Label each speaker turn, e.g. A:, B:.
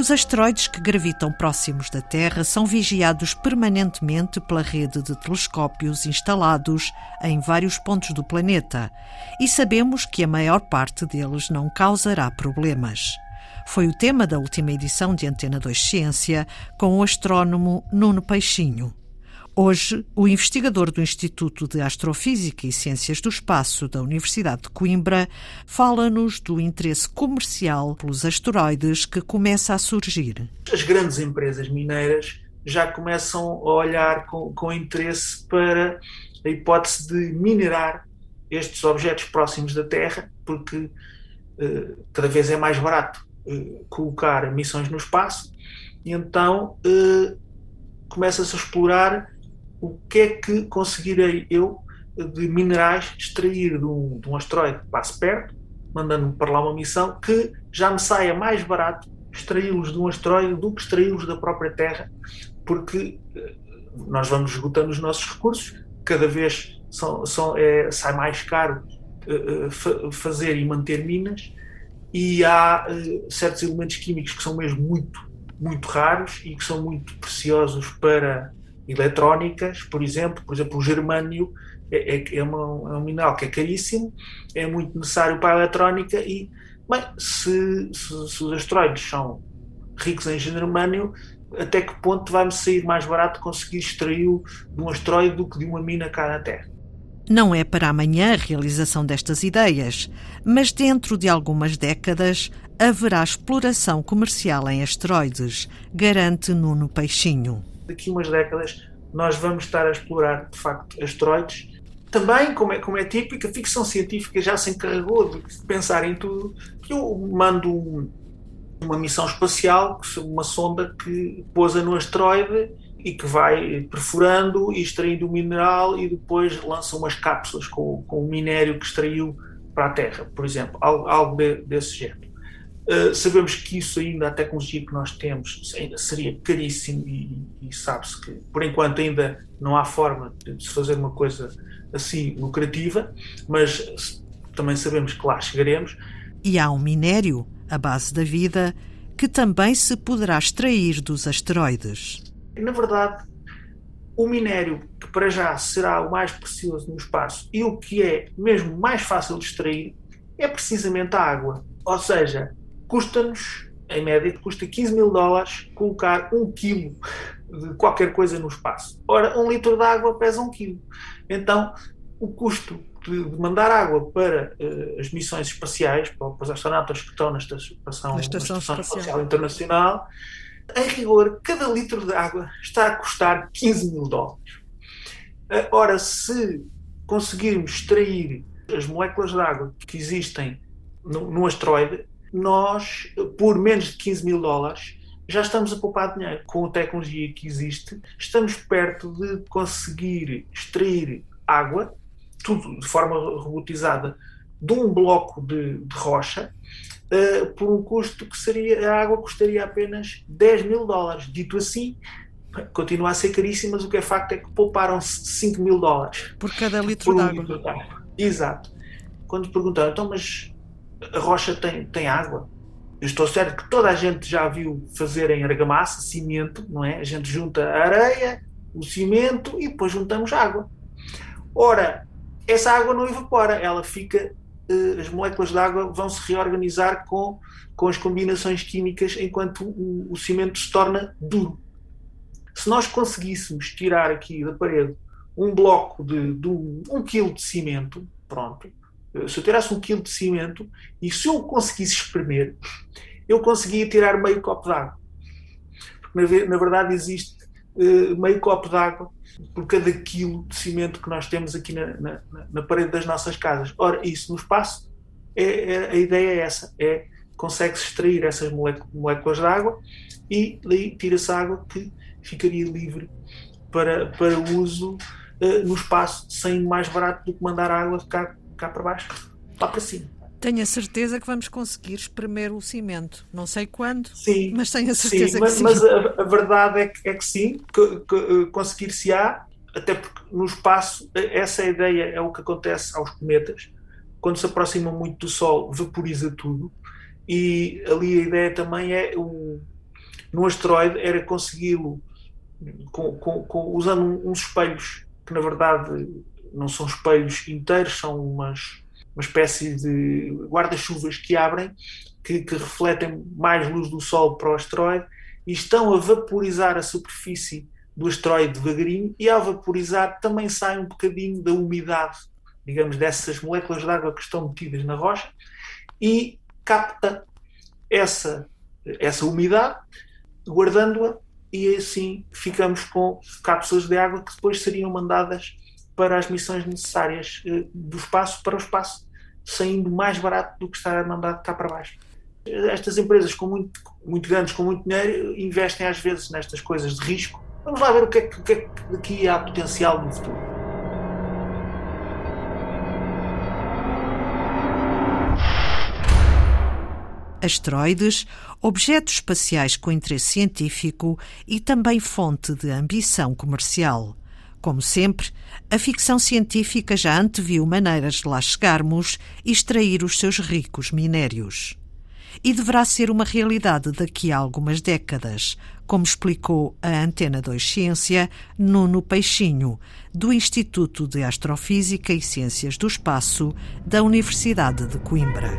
A: Os asteroides que gravitam próximos da Terra são vigiados permanentemente pela rede de telescópios instalados em vários pontos do planeta e sabemos que a maior parte deles não causará problemas. Foi o tema da última edição de Antena 2 Ciência com o astrónomo Nuno Peixinho. Hoje, o investigador do Instituto de Astrofísica e Ciências do Espaço da Universidade de Coimbra fala-nos do interesse comercial pelos asteroides que começa a surgir.
B: As grandes empresas mineiras já começam a olhar com, com interesse para a hipótese de minerar estes objetos próximos da Terra, porque eh, cada vez é mais barato eh, colocar missões no espaço, e então eh, começa-se a explorar o que é que conseguirei eu de minerais extrair de um, de um asteroide que passe perto, mandando-me para lá uma missão, que já me saia mais barato extraí-los de um asteroide do que extraí-los da própria Terra, porque eh, nós vamos esgotando os nossos recursos, cada vez são, são, é, sai mais caro uh, fazer e manter minas, e há uh, certos elementos químicos que são mesmo muito, muito raros e que são muito preciosos para eletrónicas, por exemplo, por exemplo, o germânio é, é, é, uma, é um mineral que é caríssimo, é muito necessário para a eletrónica e, bem, se, se, se os asteroides são ricos em germânio, até que ponto vai-me sair mais barato conseguir extraí-lo de um asteroide do que de uma mina cá na Terra?
A: Não é para amanhã a realização destas ideias, mas dentro de algumas décadas haverá exploração comercial em asteroides, garante Nuno Peixinho
B: daqui umas décadas nós vamos estar a explorar de facto asteroides. Também, como é, como é típico, a ficção científica já se encarregou de pensar em tudo. Eu mando um, uma missão espacial, uma sonda que pousa no asteroide e que vai perfurando e extraindo o mineral e depois lança umas cápsulas com, com o minério que extraiu para a Terra, por exemplo, algo, algo de, desse género. Uh, sabemos que isso ainda, a tecnologia que nós temos, ainda seria caríssimo e, e sabe-se que, por enquanto, ainda não há forma de se fazer uma coisa assim lucrativa, mas também sabemos que lá chegaremos.
A: E há um minério, a base da vida, que também se poderá extrair dos asteroides.
B: Na verdade, o minério que para já será o mais precioso no espaço e o que é mesmo mais fácil de extrair é precisamente a água. Ou seja, custa-nos, em média, custa 15 mil dólares colocar um quilo de qualquer coisa no espaço. Ora, um litro de água pesa um quilo. Então, o custo de mandar água para uh, as missões espaciais, para, os astronautas que estão na Estação, na Estação, Estação Espacial Internacional, em rigor, cada litro de água está a custar 15 mil dólares. Uh, ora, se conseguirmos extrair as moléculas de água que existem no asteroide, nós, por menos de 15 mil dólares, já estamos a poupar dinheiro. Com a tecnologia que existe, estamos perto de conseguir extrair água, tudo de forma robotizada, de um bloco de, de rocha, uh, por um custo que seria, a água custaria apenas 10 mil dólares. Dito assim, continua a ser caríssima, mas o que é facto é que pouparam-se 5 mil dólares.
A: Por cada litro de água.
B: Exato. Quando perguntaram, então, mas a rocha tem, tem água. Eu estou certo que toda a gente já viu fazer em argamassa, cimento, não é? A gente junta a areia, o cimento e depois juntamos água. Ora, essa água não evapora, ela fica, uh, as moléculas de água vão se reorganizar com, com as combinações químicas enquanto o, o cimento se torna duro. Se nós conseguíssemos tirar aqui da parede um bloco de, de um, um quilo de cimento, pronto, se eu tirasse um quilo de cimento e se eu conseguisse espremer, eu conseguia tirar meio copo de água. Porque na, verdade existe uh, meio copo de água por cada quilo de cimento que nós temos aqui na, na, na parede das nossas casas. Ora, isso no espaço, é, é a ideia é essa, é consegue-se extrair essas moléculas de água e daí tira-se água que ficaria livre para, para uso uh, no espaço, sem mais barato do que mandar água cá cá para baixo, lá para cima.
A: Tenho a certeza que vamos conseguir espremer o cimento. Não sei quando,
B: sim,
A: mas tenho a certeza
B: sim, mas,
A: que sim.
B: Mas a, a verdade é que, é que sim, que, que eh, conseguir-se-á, até porque no espaço, eh, essa ideia é o que acontece aos cometas. Quando se aproximam muito do Sol, vaporiza tudo. E ali a ideia também é o, num asteroide era consegui-lo usando uns espelhos que na verdade não são espelhos inteiros, são umas, uma espécie de guarda-chuvas que abrem, que, que, refletem mais luz do Sol para o asteroide e estão a vaporizar a superfície do asteroide devagarinho e ao vaporizar também sai um bocadinho da umidade, digamos, dessas moléculas de água que estão metidas na rocha e capta essa, essa umidade, guardando-a e assim ficamos com cápsulas de água que depois seriam mandadas para as missões necessárias eh, do espaço para o espaço, saindo mais barato do que estar mandado cá para baixo. Estas empresas com muito, muito grandes, com muito dinheiro, investem às vezes nestas coisas de risco. Vamos lá ver o que é que, é daqui há potencial no futuro.
A: asteroides, objetos espaciais com interesse científico e também fonte de ambição comercial. Como sempre, a ficção científica já anteviu maneiras de lá chegarmos e extrair os seus ricos minérios. E deverá ser uma realidade daqui a algumas décadas, como explicou a Antena 2 Ciência Nuno Peixinho, do Instituto de Astrofísica e Ciências do Espaço da Universidade de Coimbra.